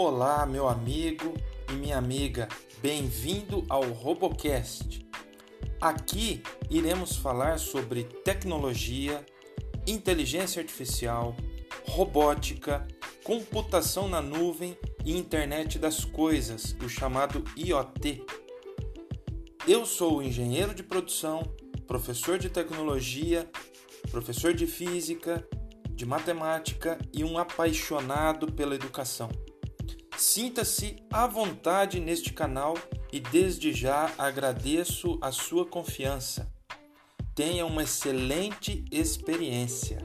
Olá, meu amigo e minha amiga, bem-vindo ao Robocast. Aqui iremos falar sobre tecnologia, inteligência artificial, robótica, computação na nuvem e internet das coisas, o chamado IoT. Eu sou engenheiro de produção, professor de tecnologia, professor de física, de matemática e um apaixonado pela educação. Sinta-se à vontade neste canal e desde já agradeço a sua confiança. Tenha uma excelente experiência.